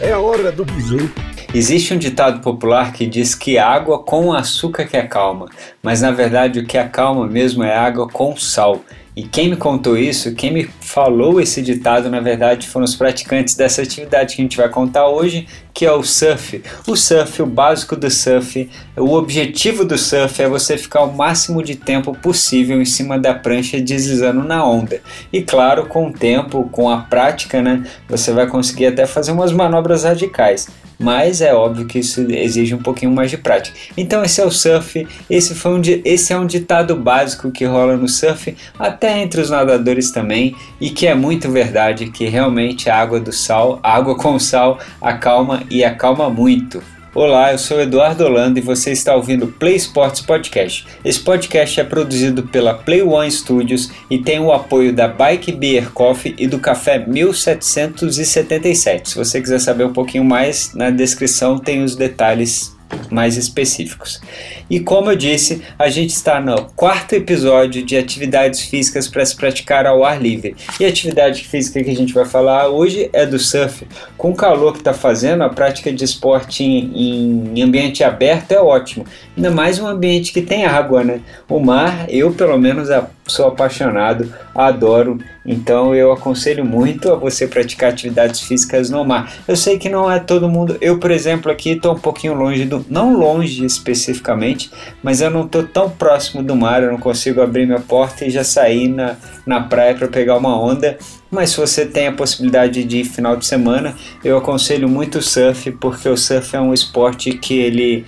É a hora do bizu. Existe um ditado popular que diz que água com açúcar que acalma, mas na verdade o que acalma mesmo é água com sal. E quem me contou isso, quem me falou esse ditado, na verdade, foram os praticantes dessa atividade que a gente vai contar hoje, que é o surf. O surf, o básico do surf, o objetivo do surf é você ficar o máximo de tempo possível em cima da prancha deslizando na onda. E claro, com o tempo, com a prática, né, você vai conseguir até fazer umas manobras radicais mas é óbvio que isso exige um pouquinho mais de prática. Então esse é o surf, esse, foi um, esse é um ditado básico que rola no surf, até entre os nadadores também, e que é muito verdade, que realmente a água do sal, a água com sal acalma e acalma muito. Olá, eu sou Eduardo Holanda e você está ouvindo Play Sports Podcast. Esse podcast é produzido pela Play One Studios e tem o apoio da Bike Beer Coffee e do Café 1777. Se você quiser saber um pouquinho mais, na descrição tem os detalhes mais específicos. E como eu disse, a gente está no quarto episódio de atividades físicas para se praticar ao ar livre. E a atividade física que a gente vai falar hoje é do surf. Com o calor que está fazendo, a prática de esporte em, em ambiente aberto é ótimo. Ainda mais um ambiente que tem água, né? O mar, eu pelo menos sou apaixonado, adoro, então eu aconselho muito a você praticar atividades físicas no mar. Eu sei que não é todo mundo, eu por exemplo aqui estou um pouquinho longe do, não longe especificamente, mas eu não estou tão próximo do mar, eu não consigo abrir minha porta e já sair na, na praia para pegar uma onda mas se você tem a possibilidade de final de semana, eu aconselho muito o surf, porque o surf é um esporte que ele,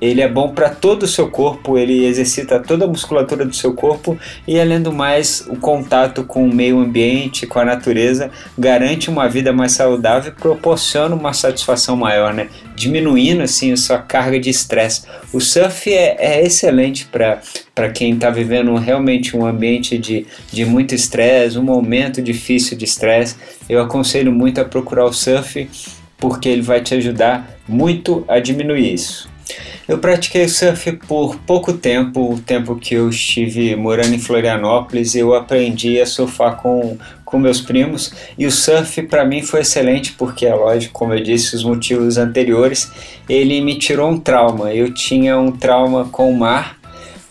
ele é bom para todo o seu corpo, ele exercita toda a musculatura do seu corpo e além do mais, o contato com o meio ambiente, com a natureza, garante uma vida mais saudável e proporciona uma satisfação maior, né? Diminuindo assim a sua carga de estresse. O surf é, é excelente para quem está vivendo realmente um ambiente de, de muito estresse, um momento difícil de estresse, eu aconselho muito a procurar o surf porque ele vai te ajudar muito a diminuir isso. Eu pratiquei surf por pouco tempo, o tempo que eu estive morando em Florianópolis, eu aprendi a surfar com, com meus primos e o surf para mim foi excelente porque, é lógico, como eu disse, os motivos anteriores, ele me tirou um trauma. Eu tinha um trauma com o mar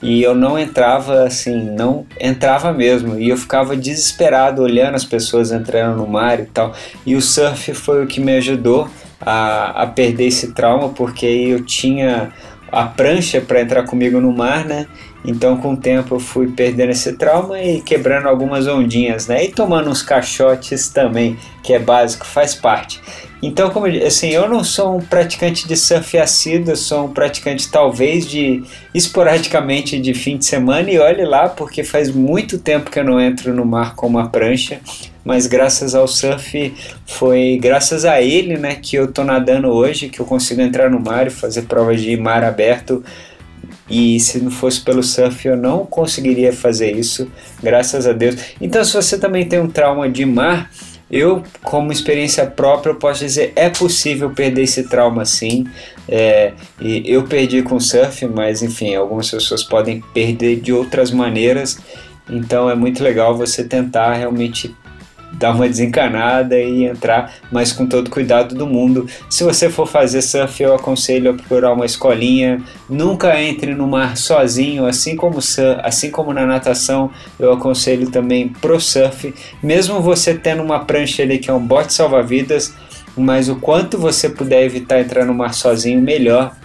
e eu não entrava assim, não entrava mesmo. E eu ficava desesperado olhando as pessoas entrando no mar e tal. E o surf foi o que me ajudou a, a perder esse trauma, porque eu tinha a prancha para entrar comigo no mar, né? Então, com o tempo, eu fui perdendo esse trauma e quebrando algumas ondinhas, né? E tomando uns caixotes também, que é básico, faz parte. Então, como assim, eu não sou um praticante de surf assíduo, sou um praticante talvez de esporadicamente de fim de semana e olhe lá, porque faz muito tempo que eu não entro no mar com uma prancha, mas graças ao surf foi graças a ele, né, que eu tô nadando hoje, que eu consigo entrar no mar e fazer provas de mar aberto e se não fosse pelo surf eu não conseguiria fazer isso, graças a Deus. Então, se você também tem um trauma de mar, eu, como experiência própria, eu posso dizer é possível perder esse trauma sim. É, e eu perdi com surf, mas enfim, algumas pessoas podem perder de outras maneiras. Então é muito legal você tentar realmente dar uma desencanada e entrar, mas com todo cuidado do mundo. Se você for fazer surf, eu aconselho a procurar uma escolinha. Nunca entre no mar sozinho, assim como assim como na natação, eu aconselho também pro surf. Mesmo você tendo uma prancha ali que é um bote salva-vidas, mas o quanto você puder evitar entrar no mar sozinho, melhor.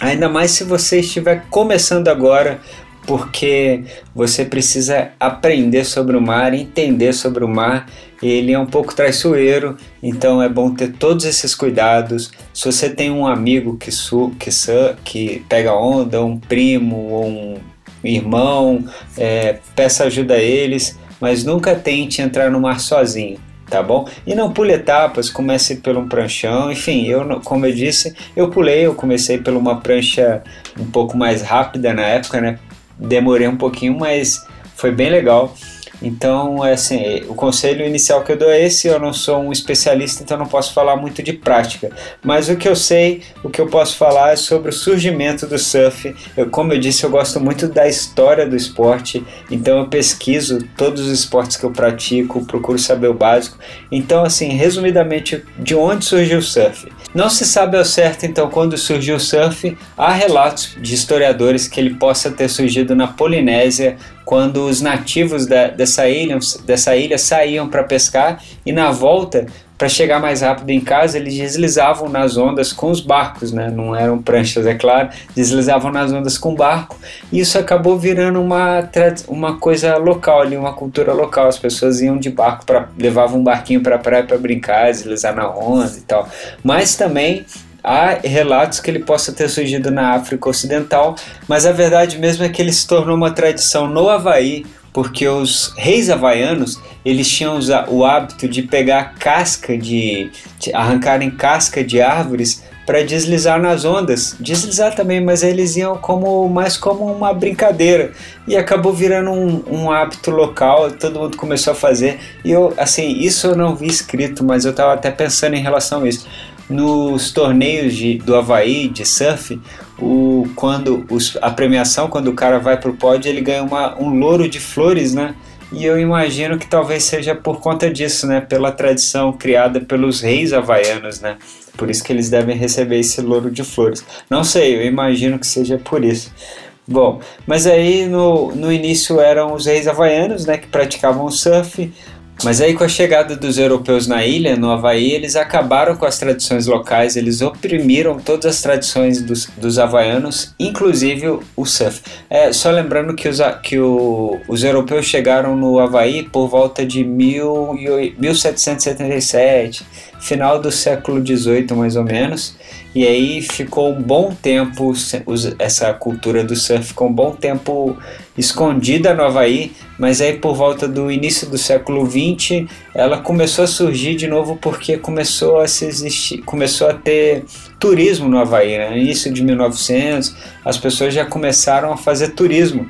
Ainda mais se você estiver começando agora, porque você precisa aprender sobre o mar, entender sobre o mar. Ele é um pouco traiçoeiro, então é bom ter todos esses cuidados. Se você tem um amigo que, su, que, su, que pega onda, um primo um irmão, é, peça ajuda a eles, mas nunca tente entrar no mar sozinho tá bom? E não pule etapas, comece pelo um pranchão, enfim, eu, como eu disse, eu pulei, eu comecei por uma prancha um pouco mais rápida na época, né? Demorei um pouquinho, mas foi bem legal. Então, é assim, o conselho inicial que eu dou é esse. Eu não sou um especialista, então não posso falar muito de prática. Mas o que eu sei, o que eu posso falar é sobre o surgimento do surf. Eu, como eu disse, eu gosto muito da história do esporte, então eu pesquiso todos os esportes que eu pratico, procuro saber o básico. Então, assim, resumidamente, de onde surgiu o surf? Não se sabe ao certo, então, quando surgiu o surf. Há relatos de historiadores que ele possa ter surgido na Polinésia, quando os nativos da, dessa, ilha, dessa ilha saíam para pescar e na volta para chegar mais rápido em casa, eles deslizavam nas ondas com os barcos, né? Não eram pranchas, é claro, deslizavam nas ondas com barco. E isso acabou virando uma, uma coisa local ali, uma cultura local. As pessoas iam de barco para levavam um barquinho para a praia para brincar, deslizar na onda e tal. Mas também há relatos que ele possa ter surgido na África Ocidental, mas a verdade mesmo é que ele se tornou uma tradição no Havaí, porque os reis havaianos eles tinham o hábito de pegar casca de, de arrancarem casca de árvores para deslizar nas ondas, deslizar também, mas eles iam como mais como uma brincadeira. E acabou virando um, um hábito local. Todo mundo começou a fazer. E eu assim isso eu não vi escrito, mas eu estava até pensando em relação a isso nos torneios de, do Havaí de surf, o, quando os, a premiação, quando o cara vai pro pódio, ele ganha uma, um louro de flores, né? E eu imagino que talvez seja por conta disso, né? Pela tradição criada pelos reis havaianos, né? Por isso que eles devem receber esse louro de flores. Não sei, eu imagino que seja por isso. Bom, mas aí no, no início eram os reis havaianos, né? Que praticavam surf. Mas aí com a chegada dos europeus na ilha, no Havaí, eles acabaram com as tradições locais, eles oprimiram todas as tradições dos, dos havaianos, inclusive o surf. É, só lembrando que, os, que o, os europeus chegaram no Havaí por volta de mil, 1777, final do século XVIII mais ou menos, e aí ficou um bom tempo, essa cultura do surf ficou um bom tempo escondida no Havaí, mas aí por volta do início do século XX ela começou a surgir de novo porque começou a se existir, começou a ter turismo no Havaí. Né? No início de 1900 as pessoas já começaram a fazer turismo.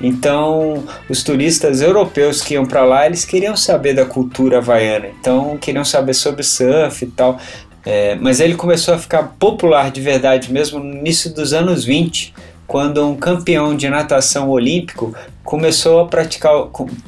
Então, os turistas europeus que iam para lá, eles queriam saber da cultura havaiana, então queriam saber sobre surf e tal. É, mas ele começou a ficar popular de verdade mesmo no início dos anos 20, quando um campeão de natação olímpico começou a praticar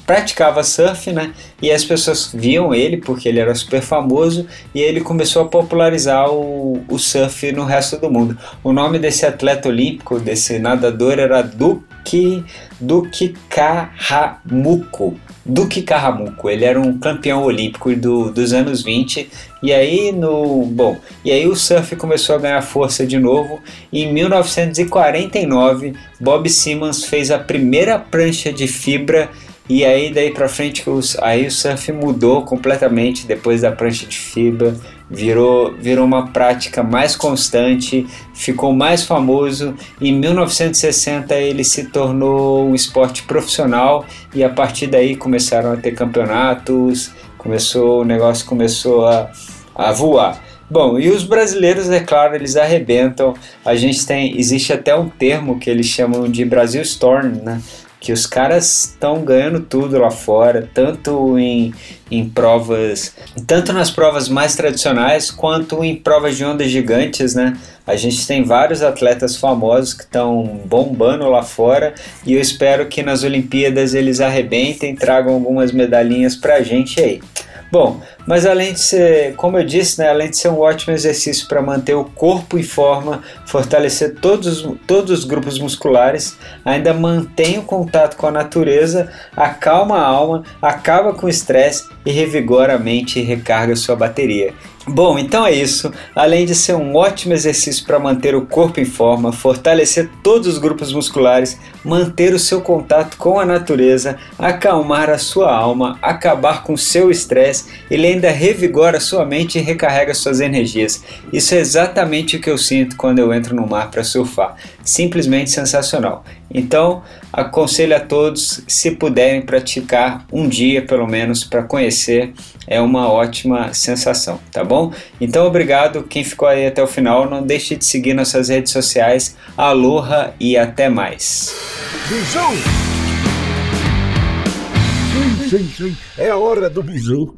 praticava surf, né? E as pessoas viam ele porque ele era super famoso e ele começou a popularizar o, o surf no resto do mundo. O nome desse atleta olímpico, desse nadador era Duque Duque Carramuco. Duque Carramuco, ele era um campeão olímpico do, dos anos 20 e aí no bom e aí o surf começou a ganhar força de novo. E em 1949 Bob Simmons fez a primeira prancha de fibra. E aí daí para frente aí o surf mudou completamente depois da prancha de fibra virou, virou uma prática mais constante, ficou mais famoso. Em 1960 ele se tornou um esporte profissional e a partir daí começaram a ter campeonatos, começou o negócio começou a, a voar. Bom, e os brasileiros, é claro, eles arrebentam. A gente tem, existe até um termo que eles chamam de Brasil Storm, né? Que os caras estão ganhando tudo lá fora, tanto em, em provas, tanto nas provas mais tradicionais quanto em provas de ondas gigantes, né? A gente tem vários atletas famosos que estão bombando lá fora e eu espero que nas Olimpíadas eles arrebentem, tragam algumas medalhinhas pra gente aí. Bom, mas além de ser, como eu disse, né, além de ser um ótimo exercício para manter o corpo em forma, fortalecer todos, todos os grupos musculares, ainda mantém o contato com a natureza, acalma a alma, acaba com o estresse e revigora a mente e recarga sua bateria. Bom, então é isso. Além de ser um ótimo exercício para manter o corpo em forma, fortalecer todos os grupos musculares, manter o seu contato com a natureza, acalmar a sua alma, acabar com seu estresse, ele ainda revigora sua mente e recarrega suas energias. Isso é exatamente o que eu sinto quando eu entro no mar para surfar. Simplesmente sensacional. Então, aconselho a todos, se puderem praticar um dia pelo menos para conhecer, é uma ótima sensação, tá bom? Então, obrigado quem ficou aí até o final. Não deixe de seguir nossas redes sociais. Aloha e até mais. sim, sim, sim. É a hora do bisu.